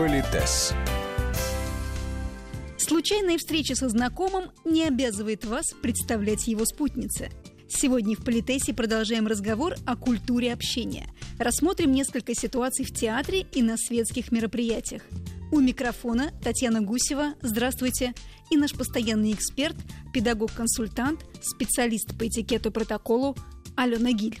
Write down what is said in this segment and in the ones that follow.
Политес. Случайная встреча со знакомым не обязывает вас представлять его спутнице. Сегодня в Политесе продолжаем разговор о культуре общения. Рассмотрим несколько ситуаций в театре и на светских мероприятиях. У микрофона Татьяна Гусева. Здравствуйте. И наш постоянный эксперт, педагог-консультант, специалист по этикету протоколу Алена Гиль.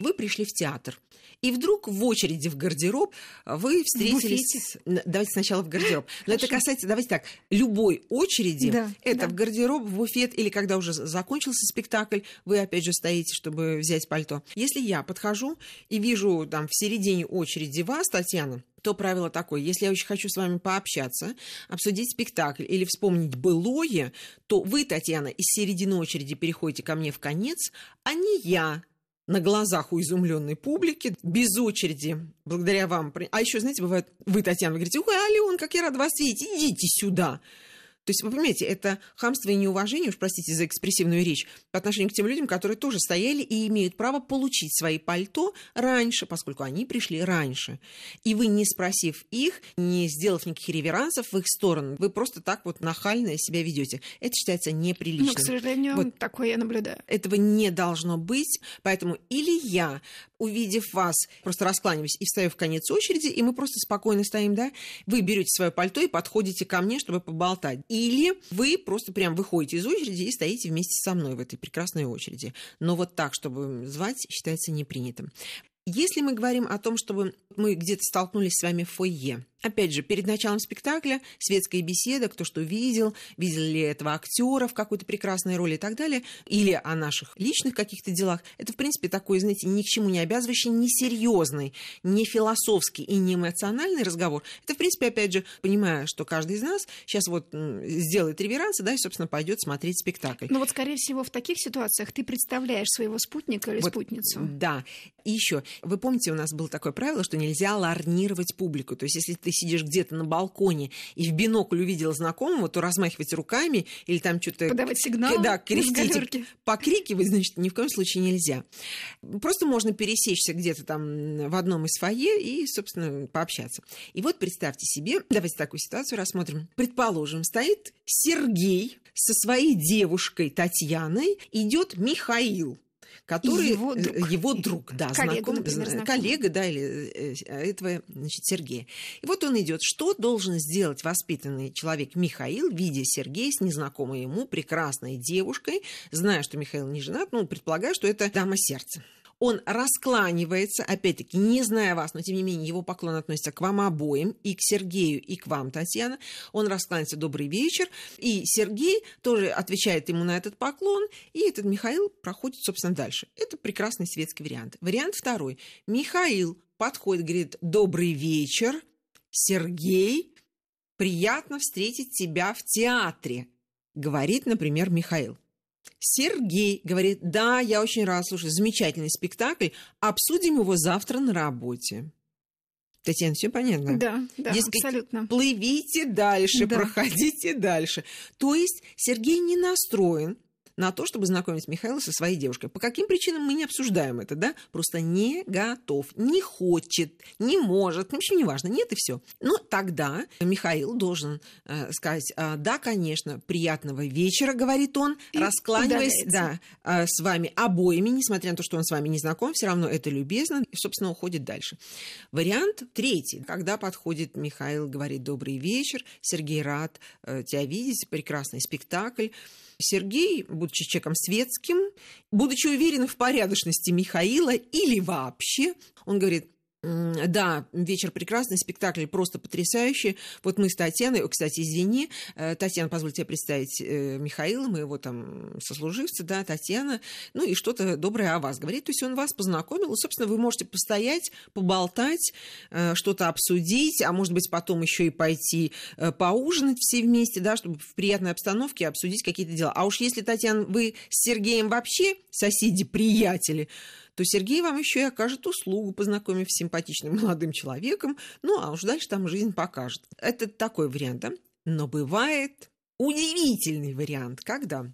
Вы пришли в театр, и вдруг в очереди в гардероб вы встретились... Давайте сначала в гардероб. Но Хорошо. это касается, давайте так, любой очереди. Да, это да. в гардероб, в буфет, или когда уже закончился спектакль, вы опять же стоите, чтобы взять пальто. Если я подхожу и вижу там в середине очереди вас, Татьяна, то правило такое, если я очень хочу с вами пообщаться, обсудить спектакль или вспомнить былое, то вы, Татьяна, из середины очереди переходите ко мне в конец, а не я на глазах у изумленной публики, без очереди, благодаря вам. А еще, знаете, бывает, вы, Татьяна, вы говорите, ой, Ален, как я рад вас видеть, идите сюда. То есть, вы понимаете, это хамство и неуважение, уж простите за экспрессивную речь, по отношению к тем людям, которые тоже стояли и имеют право получить свои пальто раньше, поскольку они пришли раньше. И вы, не спросив их, не сделав никаких реверансов в их сторону, вы просто так вот нахально себя ведете. Это считается неприличным. Но, к сожалению, вот такое я наблюдаю. Этого не должно быть, поэтому или я увидев вас, просто раскланиваюсь и встаю в конец очереди, и мы просто спокойно стоим, да, вы берете свое пальто и подходите ко мне, чтобы поболтать. Или вы просто прям выходите из очереди и стоите вместе со мной в этой прекрасной очереди. Но вот так, чтобы звать, считается непринятым. Если мы говорим о том, чтобы мы где-то столкнулись с вами в фойе, Опять же, перед началом спектакля светская беседа, кто что видел, видел ли этого актера в какой-то прекрасной роли и так далее, или о наших личных каких-то делах. Это, в принципе, такой, знаете, ни к чему не обязывающий, не серьезный, не философский и не эмоциональный разговор. Это, в принципе, опять же, понимая, что каждый из нас сейчас вот сделает реверансы, да, и, собственно, пойдет смотреть спектакль. Ну вот, скорее всего, в таких ситуациях ты представляешь своего спутника или вот, спутницу. Да. И еще, вы помните, у нас было такое правило, что нельзя ларнировать публику. То есть, если ты ты сидишь где-то на балконе и в бинокль увидела знакомого, то размахивать руками или там что-то... Подавать сигнал Да, крестить, покрикивать, значит, ни в коем случае нельзя. Просто можно пересечься где-то там в одном из фойе и, собственно, пообщаться. И вот представьте себе, давайте такую ситуацию рассмотрим. Предположим, стоит Сергей со своей девушкой Татьяной, идет Михаил который его э, друг, его друг да, коллега, знаком, например, коллега, да, или э, э, этого, значит, Сергея. И вот он идет. Что должен сделать воспитанный человек Михаил, видя Сергея с незнакомой ему прекрасной девушкой, зная, что Михаил не женат, ну, предполагая, что это дама сердца он раскланивается, опять-таки, не зная вас, но тем не менее его поклон относится к вам обоим, и к Сергею, и к вам, Татьяна. Он раскланяется «добрый вечер», и Сергей тоже отвечает ему на этот поклон, и этот Михаил проходит, собственно, дальше. Это прекрасный светский вариант. Вариант второй. Михаил подходит, говорит «добрый вечер», Сергей, приятно встретить тебя в театре, говорит, например, Михаил. Сергей говорит, да, я очень рад, слушай, замечательный спектакль, обсудим его завтра на работе. Татьяна, все понятно? Да, да, Дескать, абсолютно. Плывите дальше, да. проходите дальше. То есть Сергей не настроен на то, чтобы знакомить Михаила со своей девушкой. По каким причинам мы не обсуждаем это, да? Просто не готов, не хочет, не может, ну, в общем, неважно, нет и все. Но тогда Михаил должен э, сказать, э, да, конечно, приятного вечера, говорит он, и раскланиваясь, да, э, с вами обоими, несмотря на то, что он с вами не знаком, все равно это любезно, и, собственно, уходит дальше. Вариант третий, когда подходит Михаил, говорит, добрый вечер, Сергей рад э, тебя видеть, прекрасный спектакль, Сергей, будучи человеком светским, будучи уверен в порядочности Михаила или вообще, он говорит, да, вечер прекрасный, спектакль просто потрясающий. Вот мы с Татьяной, кстати, извини, э, Татьяна, позвольте тебе представить э, Михаила, мы его там сослуживцы, да, Татьяна, ну и что-то доброе о вас говорит. То есть он вас познакомил, и, собственно, вы можете постоять, поболтать, э, что-то обсудить, а может быть, потом еще и пойти поужинать все вместе, да, чтобы в приятной обстановке обсудить какие-то дела. А уж если, Татьяна, вы с Сергеем вообще соседи, приятели, то Сергей вам еще и окажет услугу, познакомив с симпатичным молодым человеком. Ну, а уж дальше там жизнь покажет. Это такой вариант, да? Но бывает удивительный вариант, когда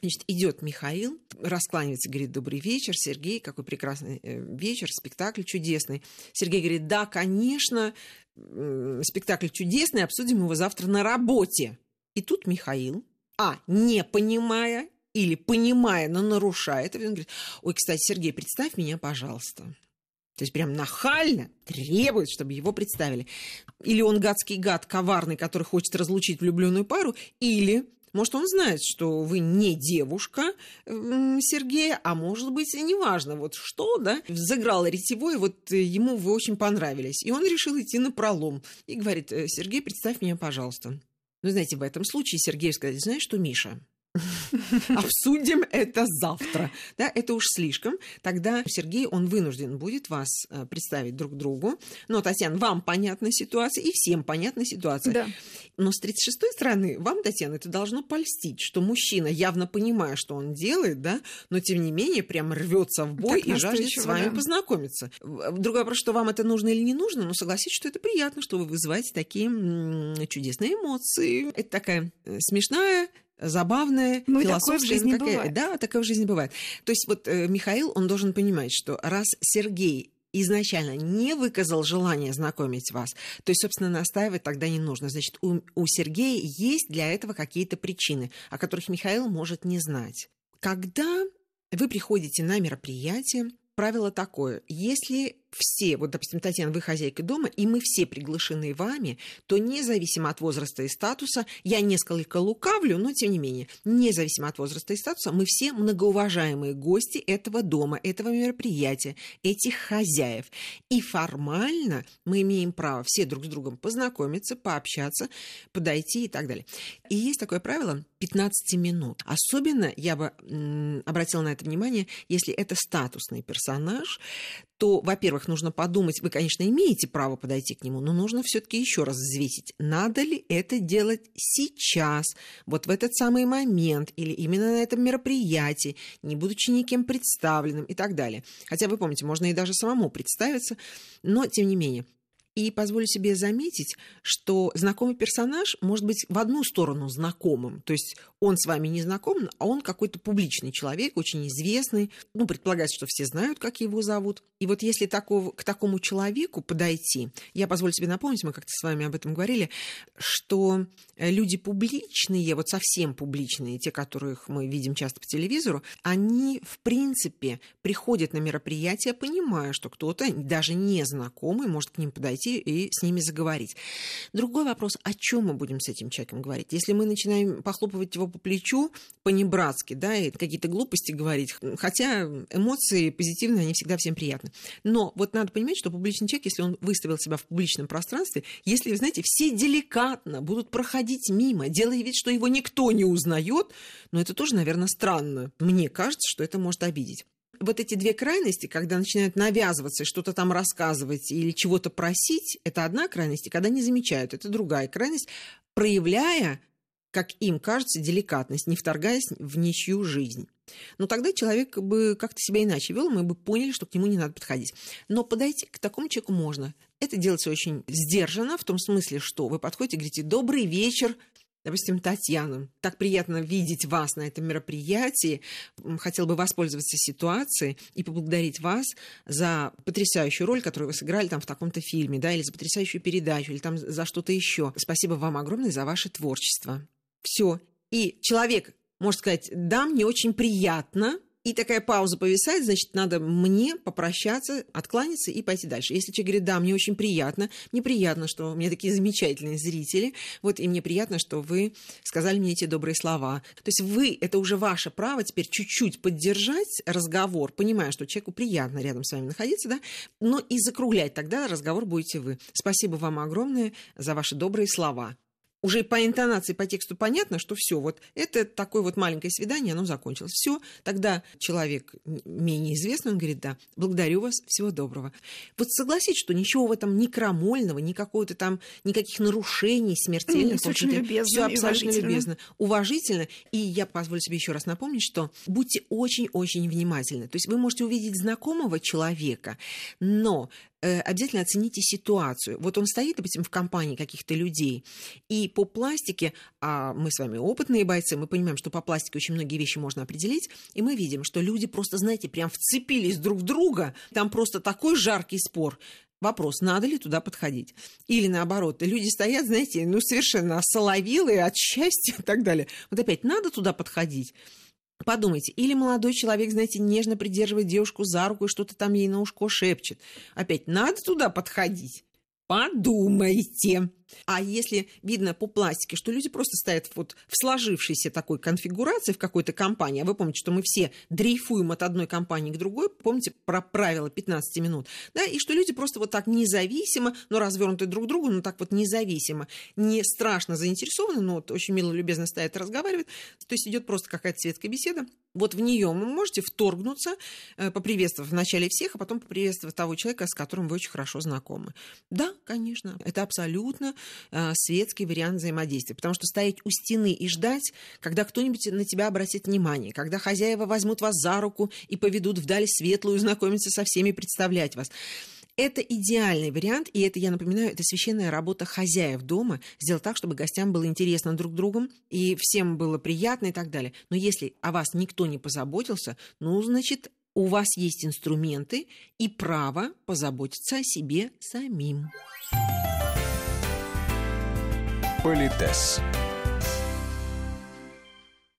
Значит, идет Михаил, раскланивается, говорит, добрый вечер, Сергей, какой прекрасный э, вечер, спектакль чудесный. Сергей говорит, да, конечно, спектакль чудесный, обсудим его завтра на работе. И тут Михаил, а, не понимая или понимая, но нарушает, он говорит, ой, кстати, Сергей, представь меня, пожалуйста. То есть прям нахально требует, чтобы его представили. Или он гадский гад, коварный, который хочет разлучить влюбленную пару, или может, он знает, что вы не девушка Сергея, а может быть, и неважно, вот что, да, взыграл ретевой, вот ему вы очень понравились. И он решил идти на пролом. И говорит, «Э, Сергей, представь меня, пожалуйста. Ну, знаете, в этом случае Сергей сказать, знаешь что, Миша, Обсудим это завтра. Да, это уж слишком. Тогда Сергей, он вынужден будет вас э, представить друг другу. Но, Татьяна, вам понятна ситуация, и всем понятна ситуация. Да. Но с 36-й стороны, вам, Татьяна, это должно польстить, что мужчина, явно понимая, что он делает, да, но тем не менее прям рвется в бой так и жаждет с вами да. познакомиться. Другой вопрос, что вам это нужно или не нужно, но согласитесь, что это приятно, что вы вызываете такие чудесные эмоции. Это такая э, смешная забавная, ну, философская. Такое в жизни какая, бывает. Да, такое в жизни бывает. То есть вот э, Михаил, он должен понимать, что раз Сергей изначально не выказал желание знакомить вас, то есть, собственно, настаивать тогда не нужно. Значит, у, у Сергея есть для этого какие-то причины, о которых Михаил может не знать. Когда вы приходите на мероприятие, правило такое. Если все, вот, допустим, Татьяна, вы хозяйка дома, и мы все приглашены вами, то независимо от возраста и статуса, я несколько лукавлю, но тем не менее, независимо от возраста и статуса, мы все многоуважаемые гости этого дома, этого мероприятия, этих хозяев. И формально мы имеем право все друг с другом познакомиться, пообщаться, подойти и так далее. И есть такое правило 15 минут. Особенно я бы обратила на это внимание, если это статусный персонаж, то, во-первых, нужно подумать, вы, конечно, имеете право подойти к нему, но нужно все-таки еще раз взвесить, надо ли это делать сейчас, вот в этот самый момент, или именно на этом мероприятии, не будучи никем представленным и так далее. Хотя, вы помните, можно и даже самому представиться, но, тем не менее, и позволю себе заметить, что знакомый персонаж может быть в одну сторону знакомым. То есть он с вами не знаком, а он какой-то публичный человек, очень известный. Ну, предполагается, что все знают, как его зовут. И вот если такого, к такому человеку подойти, я позволю себе напомнить, мы как-то с вами об этом говорили, что люди публичные, вот совсем публичные, те, которых мы видим часто по телевизору, они, в принципе, приходят на мероприятие, понимая, что кто-то, даже незнакомый, может к ним подойти подойти и с ними заговорить. Другой вопрос, о чем мы будем с этим человеком говорить? Если мы начинаем похлопывать его по плечу по-небратски, да, и какие-то глупости говорить, хотя эмоции позитивные, они всегда всем приятны. Но вот надо понимать, что публичный человек, если он выставил себя в публичном пространстве, если, вы знаете, все деликатно будут проходить мимо, делая вид, что его никто не узнает, но это тоже, наверное, странно. Мне кажется, что это может обидеть вот эти две крайности, когда начинают навязываться, что-то там рассказывать или чего-то просить, это одна крайность, и когда не замечают, это другая крайность, проявляя, как им кажется, деликатность, не вторгаясь в ничью жизнь. Но тогда человек бы как-то себя иначе вел, мы бы поняли, что к нему не надо подходить. Но подойти к такому человеку можно. Это делается очень сдержанно, в том смысле, что вы подходите и говорите «добрый вечер», Допустим, Татьяна, так приятно видеть вас на этом мероприятии. Хотел бы воспользоваться ситуацией и поблагодарить вас за потрясающую роль, которую вы сыграли там в таком-то фильме, да, или за потрясающую передачу, или там за что-то еще. Спасибо вам огромное за ваше творчество. Все. И человек может сказать, да, мне очень приятно, и такая пауза повисает, значит, надо мне попрощаться, откланяться и пойти дальше. Если человек говорит, да, мне очень приятно, мне приятно, что у меня такие замечательные зрители, вот, и мне приятно, что вы сказали мне эти добрые слова. То есть вы, это уже ваше право теперь чуть-чуть поддержать разговор, понимая, что человеку приятно рядом с вами находиться, да, но и закруглять тогда разговор будете вы. Спасибо вам огромное за ваши добрые слова уже по интонации, по тексту понятно, что все, вот это такое вот маленькое свидание, оно закончилось. Все, тогда человек менее известный, он говорит, да, благодарю вас, всего доброго. Вот согласитесь, что ничего в этом ни крамольного, ни какого-то там, никаких нарушений смертельных. Все очень любезно Все абсолютно любезно, уважительно. И я позволю себе еще раз напомнить, что будьте очень-очень внимательны. То есть вы можете увидеть знакомого человека, но обязательно оцените ситуацию. Вот он стоит, допустим, в компании каких-то людей, и по пластике, а мы с вами опытные бойцы, мы понимаем, что по пластике очень многие вещи можно определить, и мы видим, что люди просто, знаете, прям вцепились друг в друга, там просто такой жаркий спор. Вопрос, надо ли туда подходить? Или наоборот, люди стоят, знаете, ну совершенно осоловилые от счастья и так далее. Вот опять, надо туда подходить? Подумайте, или молодой человек, знаете, нежно придерживает девушку за руку и что-то там ей на ушко шепчет. Опять, надо туда подходить? Подумайте. А если видно по пластике, что люди просто стоят вот в сложившейся такой конфигурации в какой-то компании, а вы помните, что мы все дрейфуем от одной компании к другой, помните про правило 15 минут, да, и что люди просто вот так независимо, но развернуты друг к другу, но так вот независимо, не страшно заинтересованы, но вот очень мило, любезно стоят разговаривают, то есть идет просто какая-то светская беседа, вот в нее вы можете вторгнуться, э, поприветствовав вначале всех, а потом поприветствовав того человека, с которым вы очень хорошо знакомы. Да, конечно, это абсолютно светский вариант взаимодействия, потому что стоять у стены и ждать, когда кто-нибудь на тебя обратит внимание, когда хозяева возьмут вас за руку и поведут вдаль светлую, знакомиться со всеми, представлять вас. Это идеальный вариант, и это, я напоминаю, это священная работа хозяев дома, сделать так, чтобы гостям было интересно друг другом, и всем было приятно и так далее. Но если о вас никто не позаботился, ну, значит, у вас есть инструменты и право позаботиться о себе самим. Политес.